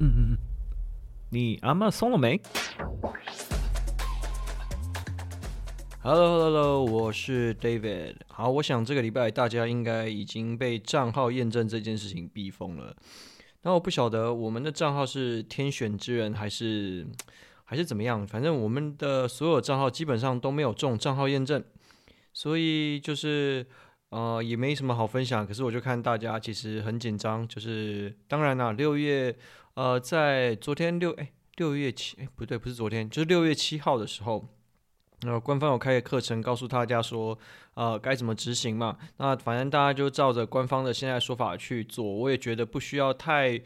嗯嗯嗯，你阿妈松了没？Hello Hello，我是 David。好，我想这个礼拜大家应该已经被账号验证这件事情逼疯了。那我不晓得我们的账号是天选之人还是还是怎么样，反正我们的所有账号基本上都没有中账号验证，所以就是。呃，也没什么好分享，可是我就看大家其实很紧张，就是当然啦，六月，呃，在昨天六哎六月七哎不对，不是昨天，就是六月七号的时候，呃，官方有开个课程，告诉大家说，呃，该怎么执行嘛。那反正大家就照着官方的现在说法去做，我也觉得不需要太，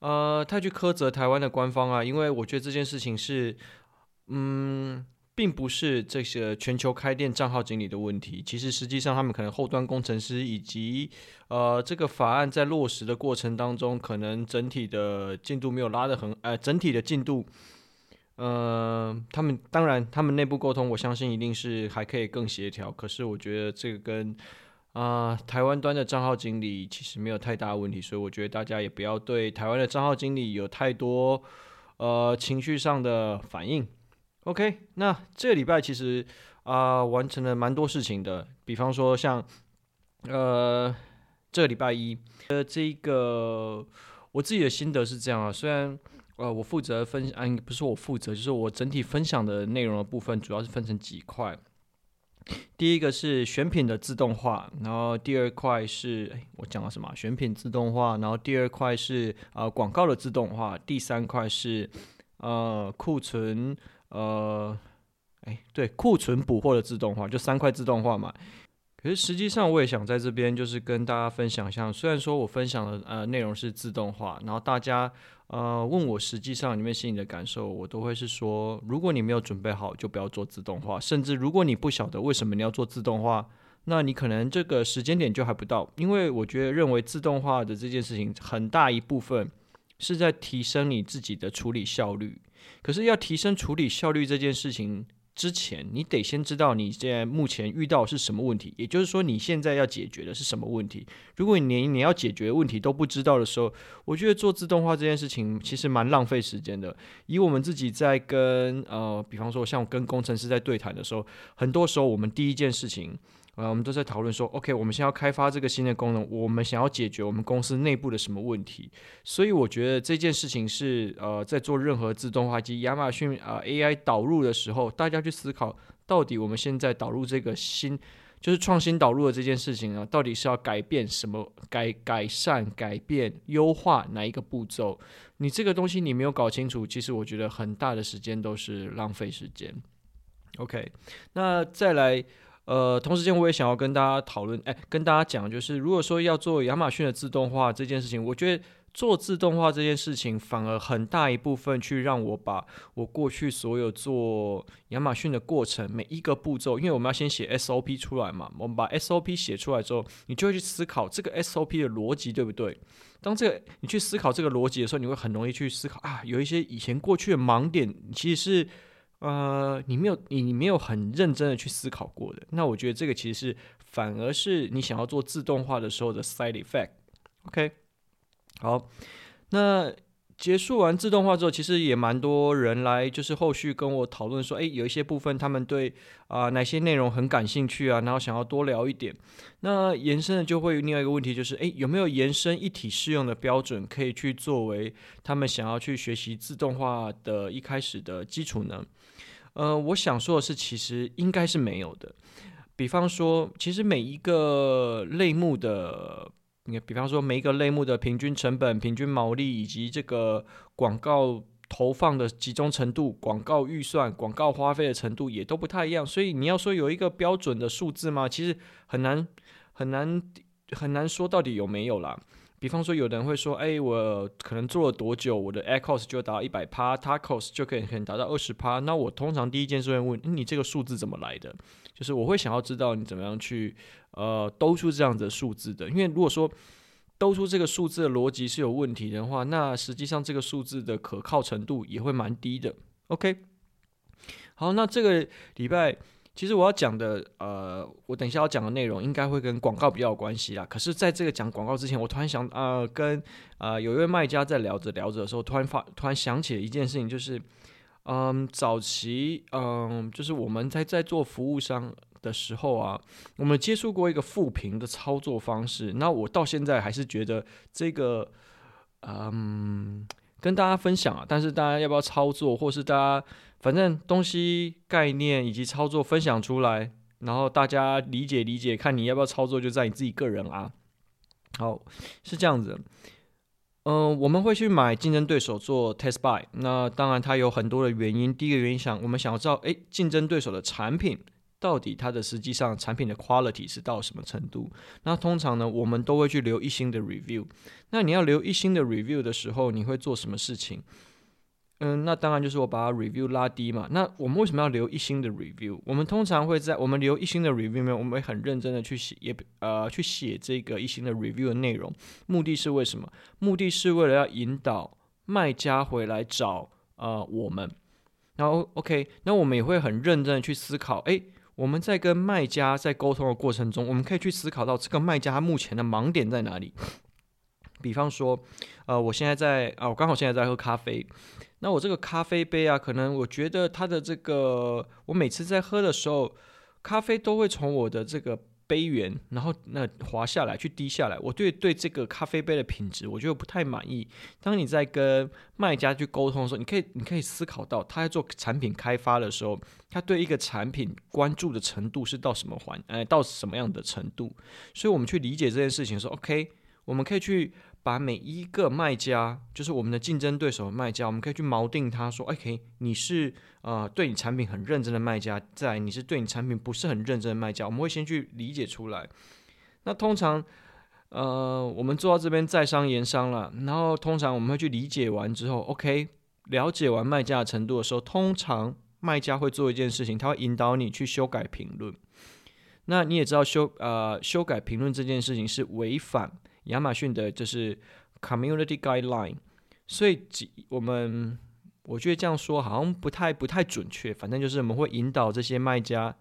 呃，太去苛责台湾的官方啊，因为我觉得这件事情是，嗯。并不是这些全球开店账号经理的问题，其实实际上他们可能后端工程师以及呃这个法案在落实的过程当中，可能整体的进度没有拉得很，呃整体的进度，呃他们当然他们内部沟通，我相信一定是还可以更协调。可是我觉得这个跟啊、台湾端的账号经理其实没有太大问题，所以我觉得大家也不要对台湾的账号经理有太多呃情绪上的反应。OK，那这个礼拜其实啊、完成了蛮多事情的，比方说像呃这个礼拜一呃这一个我自己的心得是这样啊，虽然呃我负责分享，不是我负责，就是我整体分享的内容的部分主要是分成几块，第一个是选品的自动化，然后第二块是我讲了什么？选品自动化，然后第二块是啊、呃、广告的自动化，第三块是呃库存。呃，哎，对，库存补货的自动化就三块自动化嘛。可是实际上，我也想在这边就是跟大家分享一下。虽然说我分享的呃内容是自动化，然后大家呃问我实际上里面心里的感受，我都会是说，如果你没有准备好，就不要做自动化。甚至如果你不晓得为什么你要做自动化，那你可能这个时间点就还不到。因为我觉得认为自动化的这件事情很大一部分是在提升你自己的处理效率。可是要提升处理效率这件事情之前，你得先知道你现在目前遇到是什么问题，也就是说你现在要解决的是什么问题。如果你连你要解决的问题都不知道的时候，我觉得做自动化这件事情其实蛮浪费时间的。以我们自己在跟呃，比方说像跟工程师在对谈的时候，很多时候我们第一件事情。呃，我们都在讨论说，OK，我们现在要开发这个新的功能，我们想要解决我们公司内部的什么问题？所以我觉得这件事情是呃，在做任何自动化及亚马逊啊、AI 导入的时候，大家去思考，到底我们现在导入这个新，就是创新导入的这件事情啊，到底是要改变什么？改改善、改变、优化哪一个步骤？你这个东西你没有搞清楚，其实我觉得很大的时间都是浪费时间。OK，那再来。呃，同时间我也想要跟大家讨论，哎，跟大家讲，就是如果说要做亚马逊的自动化这件事情，我觉得做自动化这件事情反而很大一部分去让我把我过去所有做亚马逊的过程每一个步骤，因为我们要先写 SOP 出来嘛，我们把 SOP 写出来之后，你就会去思考这个 SOP 的逻辑对不对？当这个你去思考这个逻辑的时候，你会很容易去思考啊，有一些以前过去的盲点，其实是。呃，你没有你你没有很认真的去思考过的，那我觉得这个其实是反而是你想要做自动化的时候的 side effect。OK，好，那结束完自动化之后，其实也蛮多人来就是后续跟我讨论说，诶，有一些部分他们对啊、哪些内容很感兴趣啊，然后想要多聊一点。那延伸的就会有另外一个问题，就是诶，有没有延伸一体适用的标准可以去作为他们想要去学习自动化的一开始的基础呢？呃，我想说的是，其实应该是没有的。比方说，其实每一个类目的，你比方说每一个类目的平均成本、平均毛利以及这个广告投放的集中程度、广告预算、广告花费的程度也都不太一样。所以你要说有一个标准的数字吗？其实很难、很难、很难说到底有没有啦。比方说，有的人会说：“哎，我可能做了多久，我的 ACOS 就达到一百趴，TACOS 就可以可能达到二十趴。”那我通常第一件事会问：“你这个数字怎么来的？”就是我会想要知道你怎么样去呃兜出这样的数字的。因为如果说兜出这个数字的逻辑是有问题的话，那实际上这个数字的可靠程度也会蛮低的。OK，好，那这个礼拜其实我要讲的，呃，我等一下要讲的内容应该会跟广告比较有关系啦。可是，在这个讲广告之前，我突然想，呃，跟呃有一位卖家在聊着聊着的时候，突然发突然想起了一件事情，就是，嗯，早期，嗯，就是我们在在做服务商的时候啊，我们接触过一个负评的操作方式。那我到现在还是觉得这个，嗯，跟大家分享啊，但是大家要不要操作，或是大家。反正东西概念以及操作分享出来，然后大家理解理解，看你要不要操作，就在你自己个人啊。好，是这样子。嗯、我们会去买竞争对手做 test buy，那当然它有很多的原因。第一个原因想，我们想要知道，诶，竞争对手的产品到底它的实际上产品的 quality 是到什么程度？那通常呢，我们都会去留一星的 review。那你要留一星的 review 的时候，你会做什么事情？嗯，那当然就是我把 review 拉低嘛。那我们为什么要留一星的 review？我们通常会在我们留一星的 review 里面，我们会很认真的去写，也呃去写这个一星的 review 的内容。目的是为什么？目的是为了要引导卖家回来找呃我们。然后 OK，那我们也会很认真的去思考，诶，我们在跟卖家在沟通的过程中，我们可以去思考到这个卖家他目前的盲点在哪里。比方说，呃，我现在在啊，我刚好现在在喝咖啡。那我这个咖啡杯啊，可能我觉得它的这个，我每次在喝的时候，咖啡都会从我的这个杯缘，然后那滑下来，去滴下来。我对对这个咖啡杯的品质，我觉得不太满意。当你在跟卖家去沟通的时候，你可以你可以思考到，他在做产品开发的时候，他对一个产品关注的程度是到什么环，呃，到什么样的程度。所以我们去理解这件事情说，OK，我们可以去。把每一个卖家，就是我们的竞争对手卖家，我们可以去锚定他说：“OK，你是呃对你产品很认真的卖家，在你是对你产品不是很认真的卖家。”我们会先去理解出来。那通常，呃，我们做到这边在商言商了，然后通常我们会去理解完之后，OK，了解完卖家的程度的时候，通常卖家会做一件事情，他会引导你去修改评论。那你也知道修呃修改评论这件事情是违反。亚马逊的就是 community guideline，所以我们我觉得这样说好像不太不太准确。反正就是我们会引导这些卖家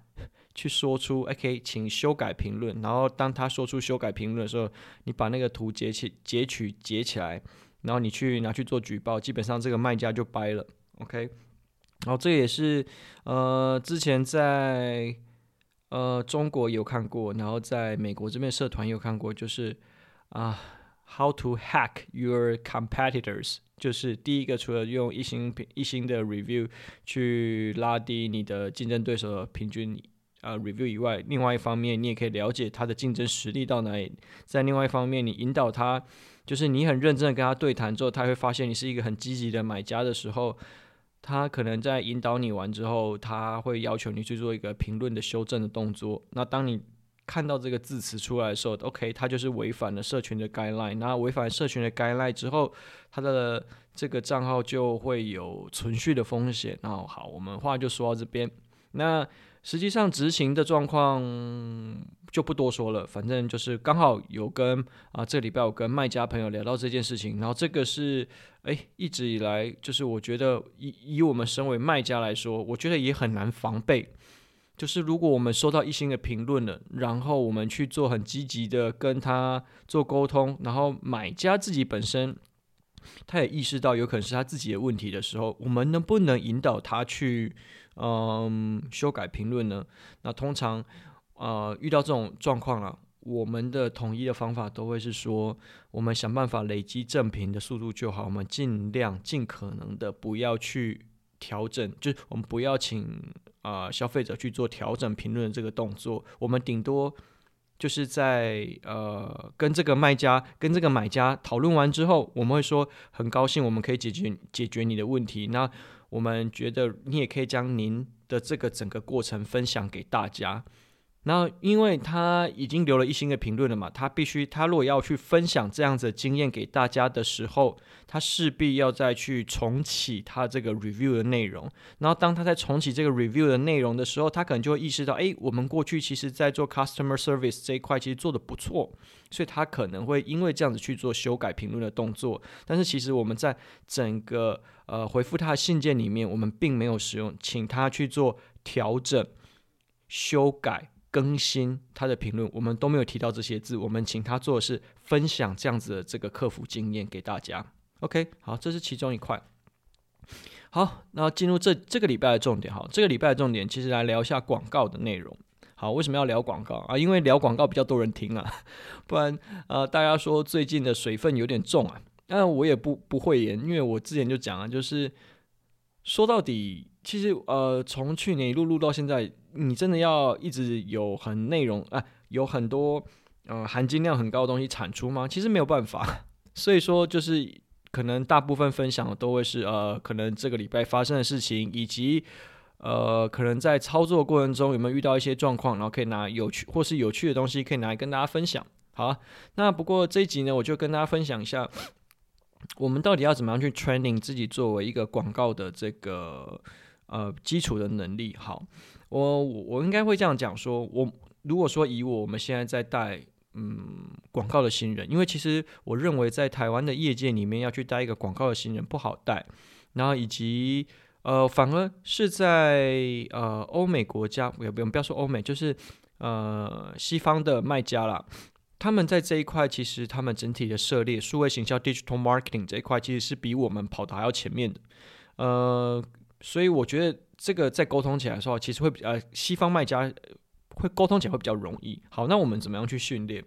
去说出 OK，请修改评论。然后当他说出修改评论的时候，你把那个图截起截取截起来，然后你去拿去做举报，基本上这个卖家就掰了。OK，然后这也是呃之前在呃中国有看过，然后在美国这边社团有看过，就是。啊、，How to hack your competitors？就是第一个，除了用一星一星的 review 去拉低你的竞争对手的平均啊 review 以外，另外一方面，你也可以了解他的竞争实力到哪里。在另外一方面，你引导他，就是你很认真的跟他对谈之后，他会发现你是一个很积极的买家的时候，他可能在引导你完之后，他会要求你去做一个评论的修正的动作。那当你看到这个字词出来的时候，OK，他就是违反了社群的 guideline。那违反社群的 guideline 之后，他的这个账号就会有存续的风险。那好，我们话就说到这边。那实际上执行的状况就不多说了，反正就是刚好有跟啊，这礼拜有跟卖家朋友聊到这件事情。然后这个是哎，一直以来就是我觉得以以我们身为卖家来说，我觉得也很难防备。就是如果我们收到一星的评论了，然后我们去做很积极的跟他做沟通，然后买家自己本身他也意识到有可能是他自己的问题的时候，我们能不能引导他去嗯修改评论呢？那通常呃遇到这种状况啊，我们的统一的方法都会是说，我们想办法累积正评的速度就好，我们尽量尽可能的不要去调整，就是我们不要请。呃，消费者去做调整评论的这个动作，我们顶多就是在呃跟这个卖家跟这个买家讨论完之后，我们会说很高兴我们可以解决解决你的问题。那我们觉得你也可以将您的这个整个过程分享给大家。那因为他已经留了一星的评论了嘛，他必须他如果要去分享这样子的经验给大家的时候，他势必要再去重启他这个 review 的内容。然后当他在重启这个 review 的内容的时候，他可能就会意识到，诶，我们过去其实在做 customer service 这一块其实做得不错，所以他可能会因为这样子去做修改评论的动作。但是其实我们在整个呃回复他的信件里面，我们并没有使用请他去做调整。修改、更新他的评论，我们都没有提到这些字。我们请他做的是分享这样子的这个客服经验给大家。OK，好，这是其中一块。好，那进入这这个礼拜的重点，哈，这个礼拜的重点其实来聊一下广告的内容。好，为什么要聊广告啊？因为聊广告比较多人听啊，不然呃，大家说最近的水分有点重啊。那我也不不会演，因为我之前就讲了，就是说到底，其实呃，从去年一路录到现在，你真的要一直有很内容啊，有很多呃含金量很高的东西产出吗？其实没有办法。所以说，就是可能大部分分享的都会是呃，可能这个礼拜发生的事情，以及。呃，可能在操作过程中有没有遇到一些状况，然后可以拿有趣或是有趣的东西可以拿来跟大家分享。好，那不过这一集呢，我就跟大家分享一下，我们到底要怎么样去 training 自己作为一个广告的这个呃基础的能力。好，我我应该会这样讲说，我如果说以我我们现在在带嗯广告的新人，因为其实我认为在台湾的业界里面要去带一个广告的新人不好带，然后以及。呃，反而是在呃欧美国家，不用不用，不要说欧美，就是呃西方的卖家啦，他们在这一块其实他们整体的涉猎，数位行销 （digital marketing） 这一块其实是比我们跑的还要前面的。呃，所以我觉得这个在沟通起来的时候，其实会比呃西方卖家会沟通起来会比较容易。好，那我们怎么样去训练？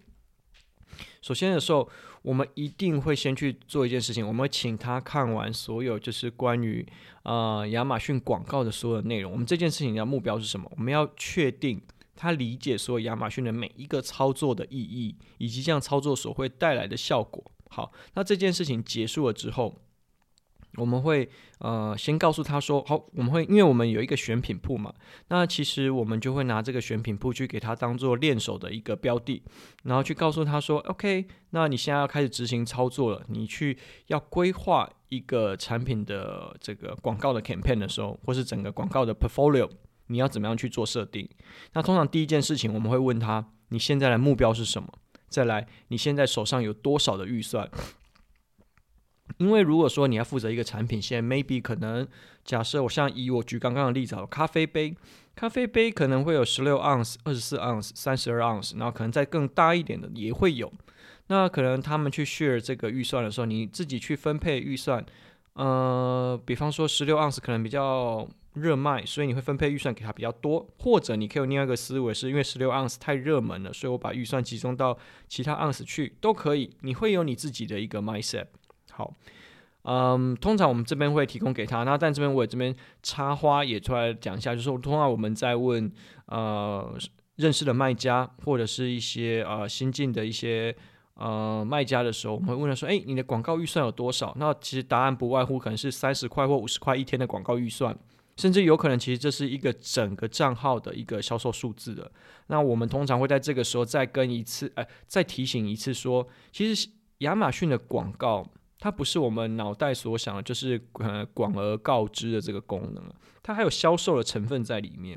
首先的时候，我们一定会先去做一件事情，我们会请他看完所有就是关于呃亚马逊广告的所有内容。我们这件事情的目标是什么？我们要确定他理解所有亚马逊的每一个操作的意义，以及这样操作所会带来的效果。好，那这件事情结束了之后。我们会呃先告诉他说好，我们会因为我们有一个选品铺嘛，那其实我们就会拿这个选品铺去给他当做练手的一个标的，然后去告诉他说，OK，那你现在要开始执行操作了，你去要规划一个产品的这个广告的 campaign 的时候，或是整个广告的 portfolio，你要怎么样去做设定？那通常第一件事情我们会问他，你现在的目标是什么？再来，你现在手上有多少的预算？因为如果说你要负责一个产品线，maybe 可能假设我像以我举刚刚的例子，咖啡杯，咖啡杯可能会有十六盎司、二十四盎司、三十二盎司，然后可能再更大一点的也会有。那可能他们去 share 这个预算的时候，你自己去分配预算。呃，比方说十六盎司可能比较热卖，所以你会分配预算给他比较多。或者你可以有另外一个思维，是因为十六盎司太热门了，所以我把预算集中到其他盎司去都可以。你会有你自己的一个 mindset。好，嗯，通常我们这边会提供给他，那但这边我也这边插花也出来讲一下，就是说通常我们在问呃认识的卖家或者是一些呃新进的一些呃卖家的时候，我们会问他说，诶，你的广告预算有多少？那其实答案不外乎可能是三十块或五十块一天的广告预算，甚至有可能其实这是一个整个账号的一个销售数字的。那我们通常会在这个时候再跟一次，哎，再提醒一次说，其实亚马逊的广告。它不是我们脑袋所想的，就是呃广而告之的这个功能，它还有销售的成分在里面。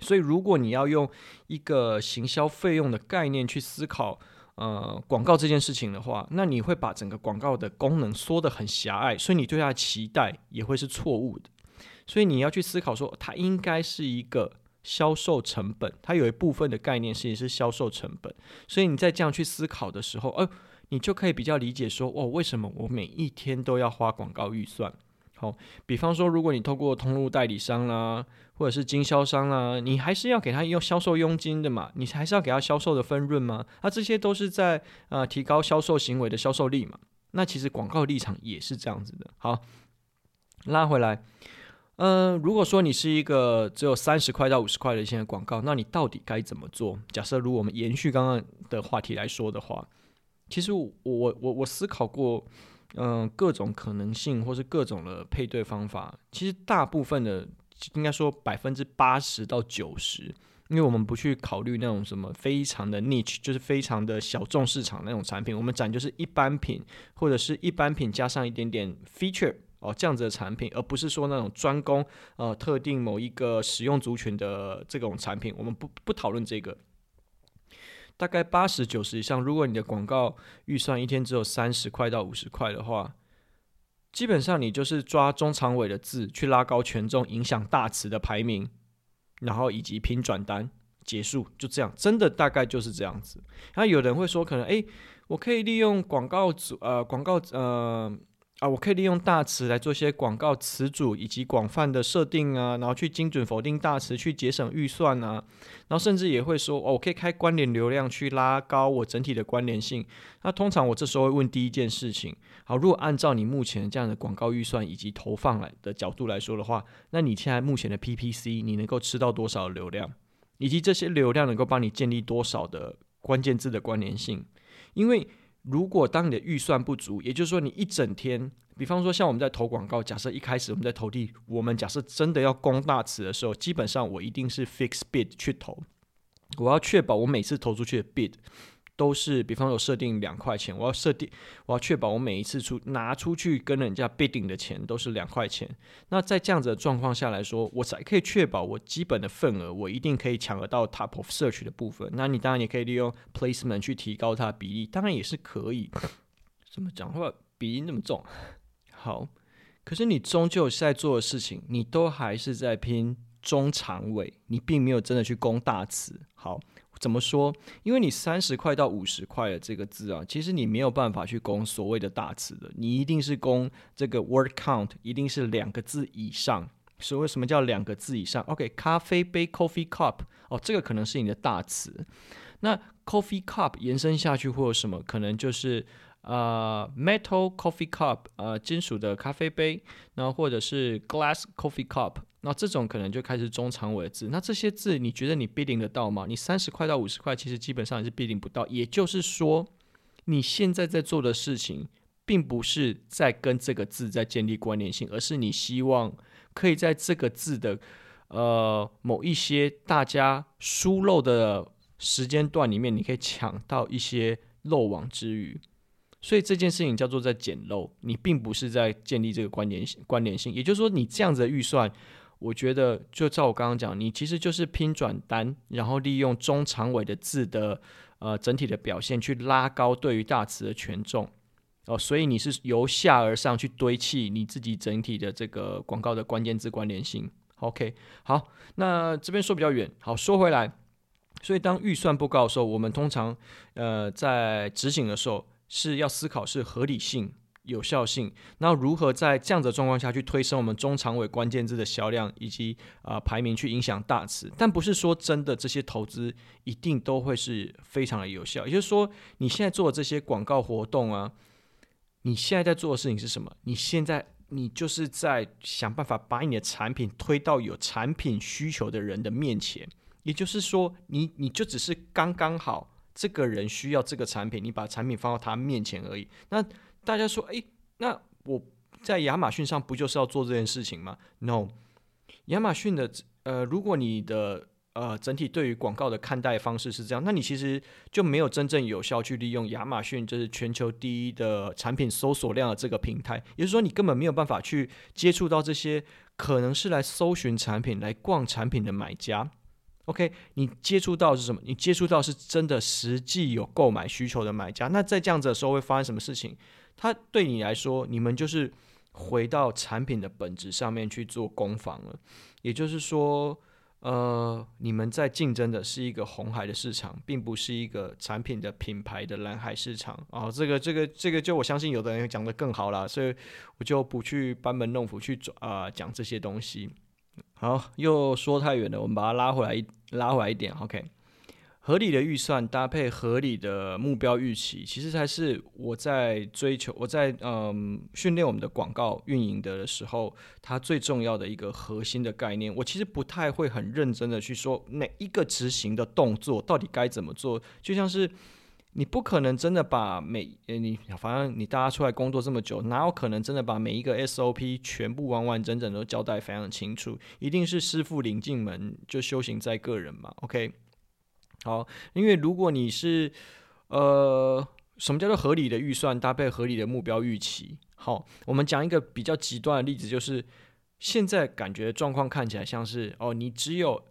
所以，如果你要用一个行销费用的概念去思考呃广告这件事情的话，那你会把整个广告的功能缩得很狭隘，所以你对它的期待也会是错误的。所以你要去思考说，它应该是一个销售成本，它有一部分的概念其实是销售成本。所以你在这样去思考的时候，呃。你就可以比较理解说，哦，为什么我每一天都要花广告预算？好，比方说，如果你透过通路代理商啦、或者是经销商啦、你还是要给他用销售佣金的嘛，你还是要给他销售的分润吗？那、啊、这些都是在呃提高销售行为的销售力嘛。那其实广告立场也是这样子的。好，拉回来，嗯、如果说你是一个只有三十块到五十块的一些广告，那你到底该怎么做？假设如果我们延续刚刚的话题来说的话。其实我我我我思考过，嗯、各种可能性或是各种的配对方法。其实大部分的应该说百分之八十到九十，因为我们不去考虑那种什么非常的 niche，就是非常的小众市场那种产品。我们讲就是一般品或者是一般品加上一点点 feature 哦这样子的产品，而不是说那种专攻呃特定某一个使用族群的这种产品。我们不不讨论这个。大概八十九十以上，如果你的广告预算一天只有三十块到五十块的话，基本上你就是抓中长尾的字去拉高权重，影响大词的排名，然后以及拼转单结束，就这样，真的大概就是这样子。那有人会说，可能诶，我可以利用广告组呃广告呃。啊，我可以利用大词来做一些广告词组以及广泛的设定啊，然后去精准否定大词，去节省预算啊，然后甚至也会说，哦，我可以开关联流量去拉高我整体的关联性。那通常我这时候会问第一件事情，好，如果按照你目前这样的广告预算以及投放来的角度来说的话，那你现在目前的 PPC 你能够吃到多少流量，以及这些流量能够帮你建立多少的关键字的关联性？因为如果当你的预算不足，也就是说你一整天，比方说像我们在投广告，假设一开始我们在投递，我们假设真的要攻大词的时候，基本上我一定是 fix bid 去投，我要确保我每次投出去的 bid。都是，比方说设定两块钱，我要设定，我要确保我每一次出拿出去跟人家 bidding 的钱都是两块钱。那在这样子的状况下来说，我才可以确保我基本的份额，我一定可以抢得到 top of search 的部分。那你当然也可以利用 placement 去提高它的比例，当然也是可以。怎么讲话鼻音那么重？好，可是你终究是在做的事情，你都还是在拼中长尾，你并没有真的去攻大词。好。怎么说？因为你三十块到五十块的这个字啊，其实你没有办法去攻所谓的大词的，你一定是攻这个 word count，一定是两个字以上。所谓什么叫两个字以上？OK，咖啡杯 coffee cup，哦，这个可能是你的大词。那 coffee cup 延伸下去会有什么？可能就是。呃、metal coffee cup，呃，金属的咖啡杯，然后或者是 glass coffee cup，那这种可能就开始中长尾字。那这些字你觉得你 bidding 得到吗？你三十块到五十块，其实基本上也是 bidding 不到。也就是说，你现在在做的事情，并不是在跟这个字在建立关联性，而是你希望可以在这个字的呃某一些大家疏漏的时间段里面，你可以抢到一些漏网之鱼。所以这件事情叫做在捡漏，你并不是在建立这个关联性。关联性，也就是说，你这样子的预算，我觉得就照我刚刚讲，你其实就是拼转单，然后利用中长尾的字的呃整体的表现去拉高对于大词的权重哦。所以你是由下而上去堆砌你自己整体的这个广告的关键字关联性。OK，好，那这边说比较远，好，说回来，所以当预算不高的时候，我们通常呃在执行的时候。是要思考是合理性、有效性，那如何在这样的状况下去推升我们中长尾关键字的销量以及啊、排名，去影响大词。但不是说真的这些投资一定都会是非常的有效。也就是说，你现在做的这些广告活动啊，你现在在做的事情是什么？你现在你就是在想办法把你的产品推到有产品需求的人的面前。也就是说，你你就只是刚刚好。这个人需要这个产品，你把产品放到他面前而已。那大家说，诶，那我在亚马逊上不就是要做这件事情吗？No，亚马逊的呃，如果你的呃整体对于广告的看待方式是这样，那你其实就没有真正有效去利用亚马逊就是全球第一的产品搜索量的这个平台。也就是说，你根本没有办法去接触到这些可能是来搜寻产品、来逛产品的买家。OK，你接触到是什么？你接触到是真的实际有购买需求的买家。那在这样子的时候会发生什么事情？它对你来说，你们就是回到产品的本质上面去做攻防了。也就是说，呃，你们在竞争的是一个红海的市场，并不是一个产品的品牌的蓝海市场。哦，这个、这个、这个，就我相信有的人讲得更好了，所以我就不去班门弄斧去啊、讲这些东西。好，又说太远了，我们把它拉回来一拉回来一点。OK，合理的预算搭配合理的目标预期，其实才是我在追求我在嗯训练我们的广告运营的时候，它最重要的一个核心的概念。我其实不太会很认真的去说哪一个执行的动作到底该怎么做，就像是。你不可能真的把每诶你反正你大家出来工作这么久，哪有可能真的把每一个 SOP 全部完完整整都交代非常清楚？一定是师傅领进门，就修行在个人嘛。OK，好，因为如果你是呃，什么叫做合理的预算搭配合理的目标预期？好，我们讲一个比较极端的例子，就是现在感觉状况看起来像是哦，你只有。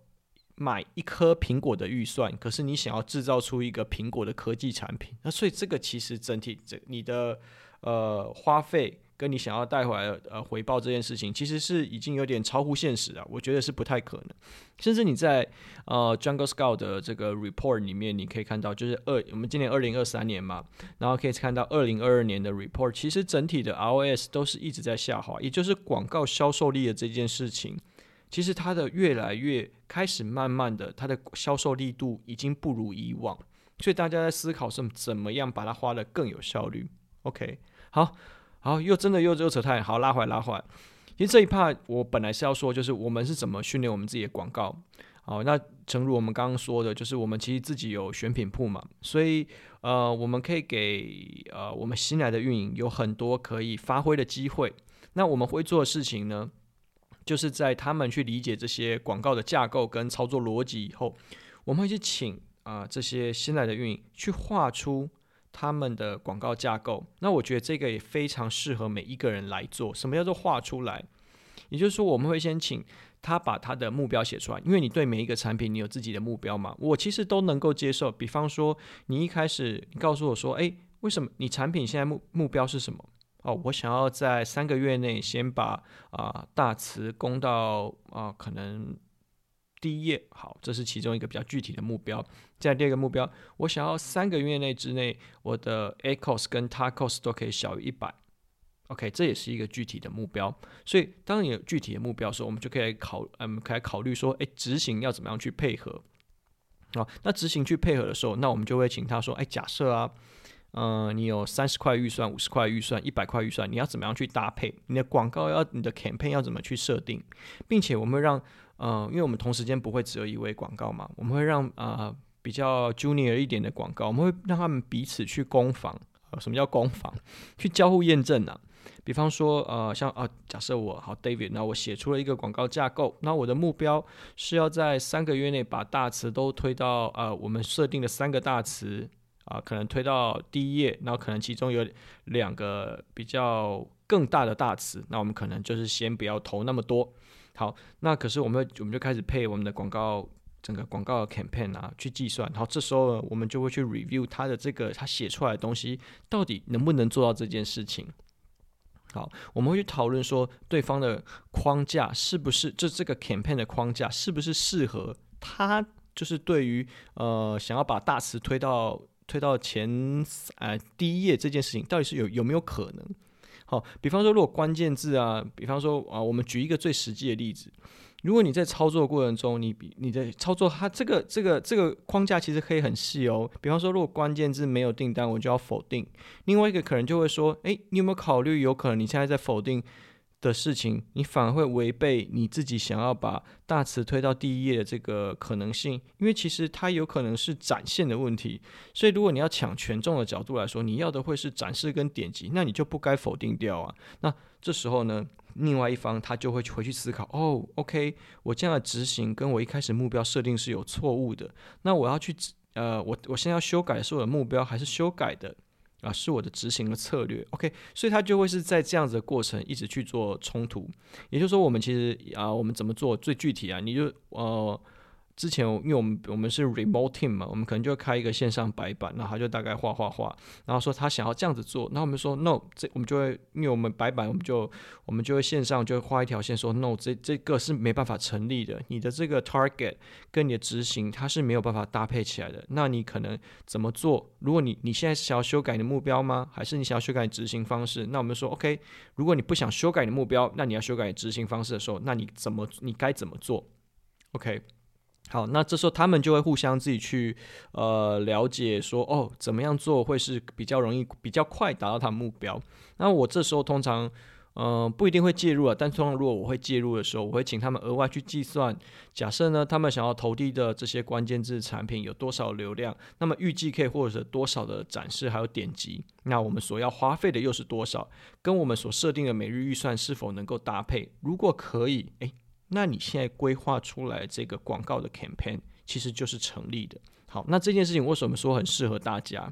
买一颗苹果的预算，可是你想要制造出一个苹果的科技产品，那所以这个其实整体这你的呃花费跟你想要带回来呃回报这件事情，其实是已经有点超乎现实啊，我觉得是不太可能。甚至你在呃 Jungle Scout 的这个 report 里面，你可以看到，就是二我们今年二零二三年嘛，然后可以看到二零二二年的 report，其实整体的 ROS 都是一直在下滑，也就是广告销售力的这件事情，其实它的越来越开始慢慢的，它的销售力度已经不如以往，所以大家在思考是怎么样把它花得更有效率。OK，好。好，又真的又又扯太好，拉回来拉回来。其实这一趴我本来是要说，就是我们是怎么训练我们自己的广告。好，那诚如我们刚刚说的，就是我们其实自己有选品铺嘛，所以呃，我们可以给呃我们新来的运营有很多可以发挥的机会。那我们会做的事情呢，就是在他们去理解这些广告的架构跟操作逻辑以后，我们会去请啊、这些新来的运营去画出。他们的广告架构，那我觉得这个也非常适合每一个人来做。什么叫做画出来？也就是说，我们会先请他把他的目标写出来，因为你对每一个产品你有自己的目标嘛。我其实都能够接受。比方说，你一开始你告诉我说：“诶，为什么你产品现在目目标是什么？”哦，我想要在三个月内先把啊、大词攻到啊、可能。第一页，好，这是其中一个比较具体的目标。再第二个目标，我想要三个月内之内，我的 A cost 跟 TACOS 都可以小于一百。OK，这也是一个具体的目标。所以，当你有具体的目标的时候，我们就可以考，嗯，可以考虑说，诶，执行要怎么样去配合？好，那执行去配合的时候，那我们就会请他说，诶，假设啊，呃，你有三十块预算、五十块预算、一百块预算，你要怎么样去搭配？你的广告要，你的 campaign 要怎么去设定？并且，我们会让嗯，因为我们同时间不会只有一位广告嘛，我们会让呃比较 junior 一点的广告，我们会让他们彼此去攻防。什么叫攻防？去交互验证啊。比方说，呃，像啊，假设我好 David，那我写出了一个广告架构，那我的目标是要在三个月内把大词都推到呃我们设定的三个大词啊，可能推到第一页，然后可能其中有两个比较更大的大词，那我们可能就是先不要投那么多。好，那可是我们我们就开始配我们的广告，整个广告 campaign 啊，去计算。然后这时候呢，我们就会去 review 他的这个他写出来的东西到底能不能做到这件事情。好，我们会去讨论说对方的框架是不是就这个 campaign 的框架是不是适合他，就是对于呃想要把大词推到推到前呃第一页这件事情，到底是有有没有可能？好，比方说，如果关键字啊，比方说啊，我们举一个最实际的例子，如果你在操作过程中，你你的操作它这个这个这个框架其实可以很细哦。比方说，如果关键字没有订单，我就要否定。另外一个可能就会说，诶，你有没有考虑，有可能你现在在否定？的事情，你反而会违背你自己想要把大词推到第一页的这个可能性，因为其实它有可能是展现的问题，所以如果你要抢权重的角度来说，你要的会是展示跟点击，那你就不该否定掉啊。那这时候呢，另外一方他就会回去思考，哦，OK，我这样的执行跟我一开始目标设定是有错误的，那我要去呃，我我现在要修改是我的目标还是修改的？啊，是我的执行的策略，OK，所以它就会是在这样子的过程一直去做冲突，也就是说，我们其实啊，我们怎么做最具体啊？你就哦。之前，因为我们我们是 remote team 嘛，我们可能就开一个线上白板，然后他就大概画画画，然后说他想要这样子做，那我们说 no，这我们就会，因为我们白板，我们就我们就会线上就画一条线说 no，这这个是没办法成立的，你的这个 target 跟你的执行它是没有办法搭配起来的。那你可能怎么做？如果你你现在是想要修改你的目标吗？还是你想要修改你执行方式？那我们说 OK，如果你不想修改你的目标，那你要修改执行方式的时候，那你怎么你该怎么做？OK。好，那这时候他们就会互相自己去呃了解说，哦，怎么样做会是比较容易、比较快达到他们目标。那我这时候通常嗯、不一定会介入啊，但通常如果我会介入的时候，我会请他们额外去计算，假设呢他们想要投递的这些关键字产品有多少流量，那么预计可以或者是多少的展示还有点击，那我们所要花费的又是多少，跟我们所设定的每日预算是否能够搭配？如果可以，诶。那你现在规划出来这个广告的 campaign 其实就是成立的。好，那这件事情为什么说很适合大家？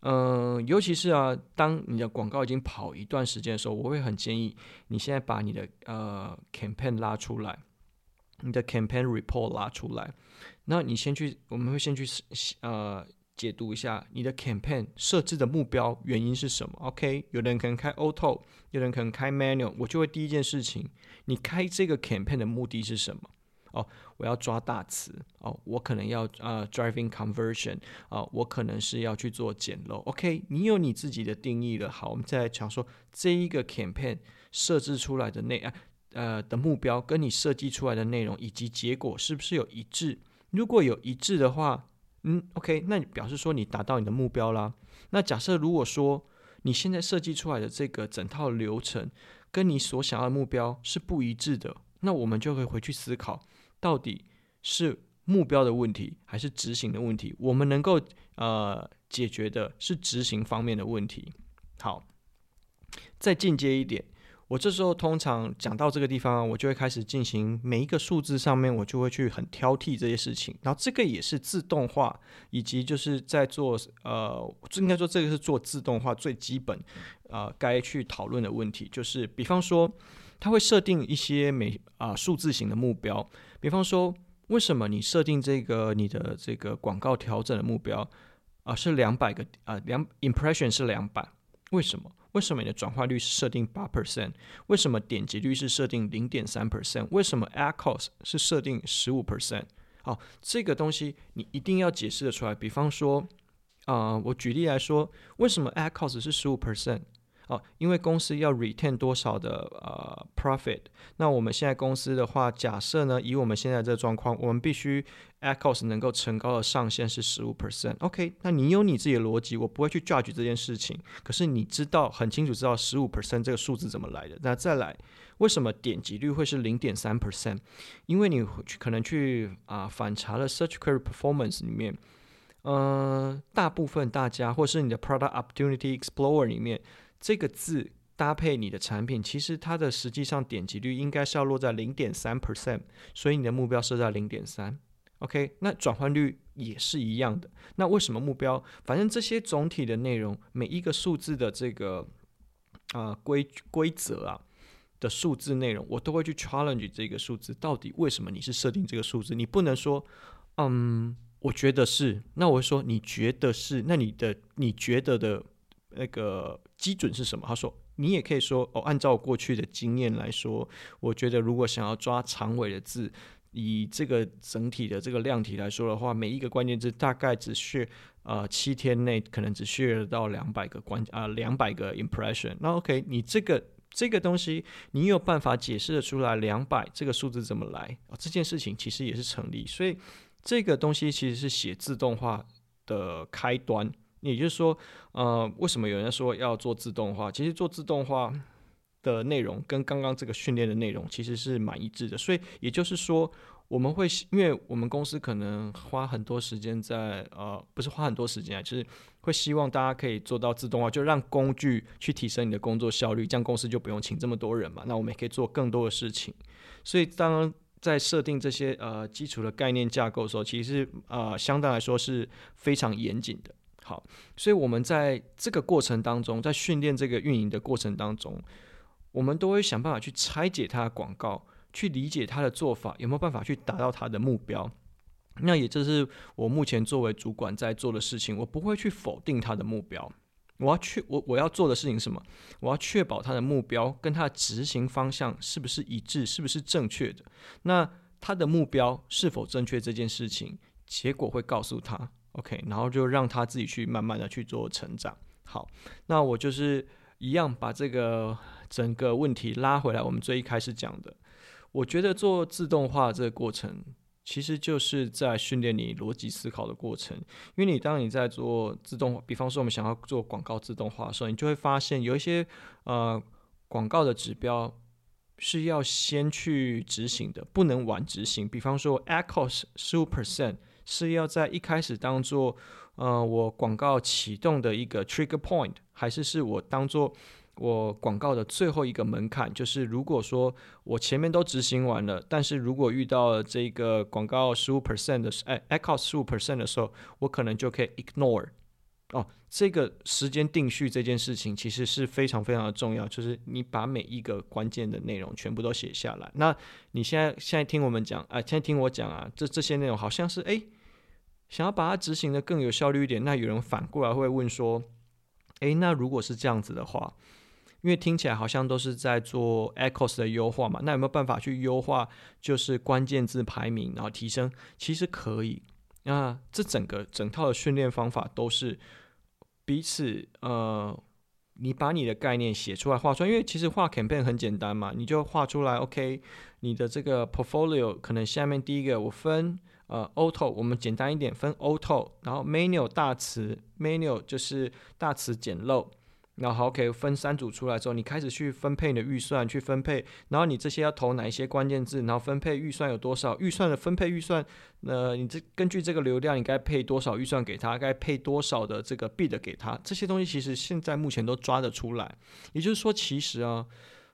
嗯、尤其是啊，当你的广告已经跑一段时间的时候，我会很建议你现在把你的呃 campaign 拉出来，你的 campaign report 拉出来。那你先去，我们会先去呃解读一下你的 campaign 设置的目标原因是什么？OK，有的人可能开 auto，有的人可能开 manual，我就会第一件事情，你开这个 campaign 的目的是什么？哦，我要抓大词哦，我可能要呃 driving conversion 啊、哦，我可能是要去做简陋。OK，你有你自己的定义了。好，我们再来讲说这一个 campaign 设置出来的内啊呃的目标，跟你设计出来的内容以及结果是不是有一致？如果有一致的话，嗯，OK，那你表示说你达到你的目标啦。那假设如果说你现在设计出来的这个整套流程跟你所想要的目标是不一致的，那我们就可以回去思考。到底是目标的问题还是执行的问题？我们能够呃解决的是执行方面的问题。好，再进阶一点，我这时候通常讲到这个地方，我就会开始进行每一个数字上面，我就会去很挑剔这些事情。然后这个也是自动化，以及就是在做呃，应该说这个是做自动化最基本呃该去讨论的问题，就是比方说。它会设定一些每啊数字型的目标，比方说，为什么你设定这个你的这个广告调整的目标啊是两百个啊两 impression 是两百？为什么？为什么你的转化率是设定八 percent？为什么点击率是设定零点三 percent？为什么 ad cost 是设定十五 percent？好，这个东西你一定要解释得出来。比方说，啊，我举例来说，为什么 ad cost 是十五 percent？哦，因为公司要 retain 多少的呃 profit，那我们现在公司的话，假设呢，以我们现在这个状况，我们必须 ad cost 能够承高的上限是十五 percent。OK，那你有你自己的逻辑，我不会去 judge 这件事情。可是你知道很清楚知道十五 percent 这个数字怎么来的？那再来，为什么点击率会是零点三 percent？因为你可能去啊、反查了 search query performance 里面，呃，大部分大家或是你的 product opportunity explorer 里面。这个字搭配你的产品，其实它的实际上点击率应该是要落在零点三 percent，所以你的目标设在零点三。OK，那转换率也是一样的。那为什么目标？反正这些总体的内容，每一个数字的这个啊、规规则啊的数字内容，我都会去 challenge 这个数字，到底为什么你是设定这个数字？你不能说，嗯，我觉得是。那我说你觉得是？那你的你觉得的那个。基准是什么？他说，你也可以说哦，按照过去的经验来说，我觉得如果想要抓长尾的字，以这个整体的这个量体来说的话，每一个关键字大概只需呃七天内可能只需要到两百个关啊两百个 impression。那 OK，你这个这个东西你有办法解释得出来两百这个数字怎么来啊？这件事情其实也是成立，所以这个东西其实是写自动化的开端。也就是说，呃，为什么有人说要做自动化？其实做自动化的内容跟刚刚这个训练的内容其实是蛮一致的。所以也就是说，我们会因为我们公司可能花很多时间在呃，不是花很多时间啊，就是会希望大家可以做到自动化，就让工具去提升你的工作效率，这样公司就不用请这么多人嘛。那我们也可以做更多的事情。所以当在设定这些呃基础的概念架构的时候，其实呃相对来说是非常严谨的。好，所以我们在这个过程当中，在训练这个运营的过程当中，我们都会想办法去拆解他的广告，去理解他的做法有没有办法去达到他的目标。那也就是我目前作为主管在做的事情，我不会去否定他的目标。我要去，我我要做的事情是什么？我要确保他的目标跟他的执行方向是不是一致，是不是正确的？那他的目标是否正确这件事情，结果会告诉他。OK，然后就让他自己去慢慢的去做成长。好，那我就是一样把这个整个问题拉回来。我们最一开始讲的，我觉得做自动化这个过程，其实就是在训练你逻辑思考的过程。因为你当你在做自动化，比方说我们想要做广告自动化的时候，你就会发现有一些呃广告的指标是要先去执行的，不能晚执行。比方说，ad cost 十五 percent。是要在一开始当做，呃，我广告启动的一个 trigger point，还是是我当做我广告的最后一个门槛？就是如果说我前面都执行完了，但是如果遇到这个广告十五 percent 的，哎，ad cost 十五 percent 的时候，我可能就可以 ignore。哦，这个时间定序这件事情其实是非常非常的重要，就是你把每一个关键的内容全部都写下来。那你现在现在听我们讲，啊、现在听我讲啊，这这些内容好像是哎。想要把它执行得更有效率一点，那有人反过来会问说：“诶，那如果是这样子的话，因为听起来好像都是在做 echoes 的优化嘛，那有没有办法去优化就是关键字排名，然后提升？其实可以。那这整个整套的训练方法都是彼此呃。”你把你的概念写出来、画出来，因为其实画 campaign 很简单嘛，你就画出来。OK，你的这个 portfolio 可能下面第一个我分呃 auto，我们简单一点分 auto，然后 manual 大词，manual 就是大词简陋。然后 OK 分三组出来之后，你开始去分配你的预算，去分配，然后你这些要投哪一些关键字，然后分配预算有多少，预算的分配预算，呃，你这根据这个流量，你该配多少预算给他，该配多少的这个 bid 给他，这些东西其实现在目前都抓得出来。也就是说，其实啊，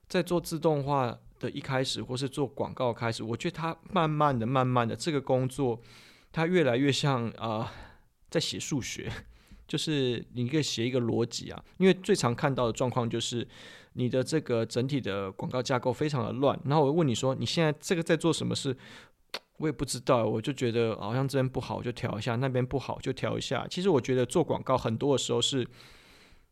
在做自动化的一开始，或是做广告开始，我觉得它慢慢的、慢慢的这个工作，它越来越像啊、在写数学。就是你可以写一个逻辑啊，因为最常看到的状况就是你的这个整体的广告架构非常的乱。然后我问你说，你现在这个在做什么事？我也不知道，我就觉得好像这边不好就调一下，那边不好就调一下。其实我觉得做广告很多的时候是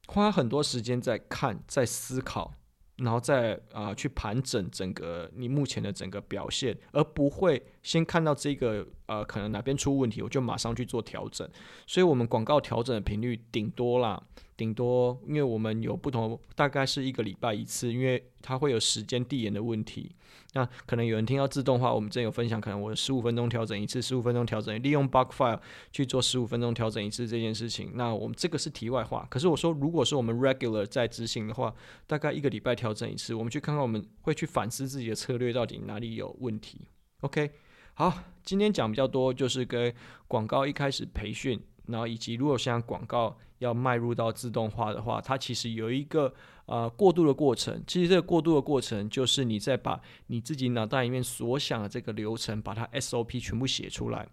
花很多时间在看，在思考。然后再啊、去盘整整个你目前的整个表现，而不会先看到这个呃可能哪边出问题，我就马上去做调整。所以，我们广告调整的频率顶多啦。顶多，因为我们有不同，大概是一个礼拜一次，因为它会有时间递延的问题。那可能有人听到自动化，我们之前有分享，可能我十五分钟调整一次，十五分钟调整，利用 bug file 去做十五分钟调整一次这件事情。那我们这个是题外话。可是我说，如果是我们 regular 在执行的话，大概一个礼拜调整一次，我们去看看，我们会去反思自己的策略到底哪里有问题。OK，好，今天讲比较多，就是跟广告一开始培训。然后以及如果像广告要迈入到自动化的话，它其实有一个呃过渡的过程。其实这个过渡的过程就是你在把你自己脑袋里面所想的这个流程，把它 SOP 全部写出来。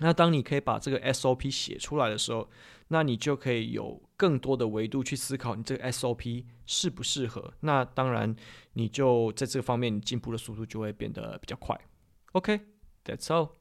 那当你可以把这个 SOP 写出来的时候，那你就可以有更多的维度去思考你这个 SOP 适不适合。那当然，你就在这个方面你进步的速度就会变得比较快。OK That's all.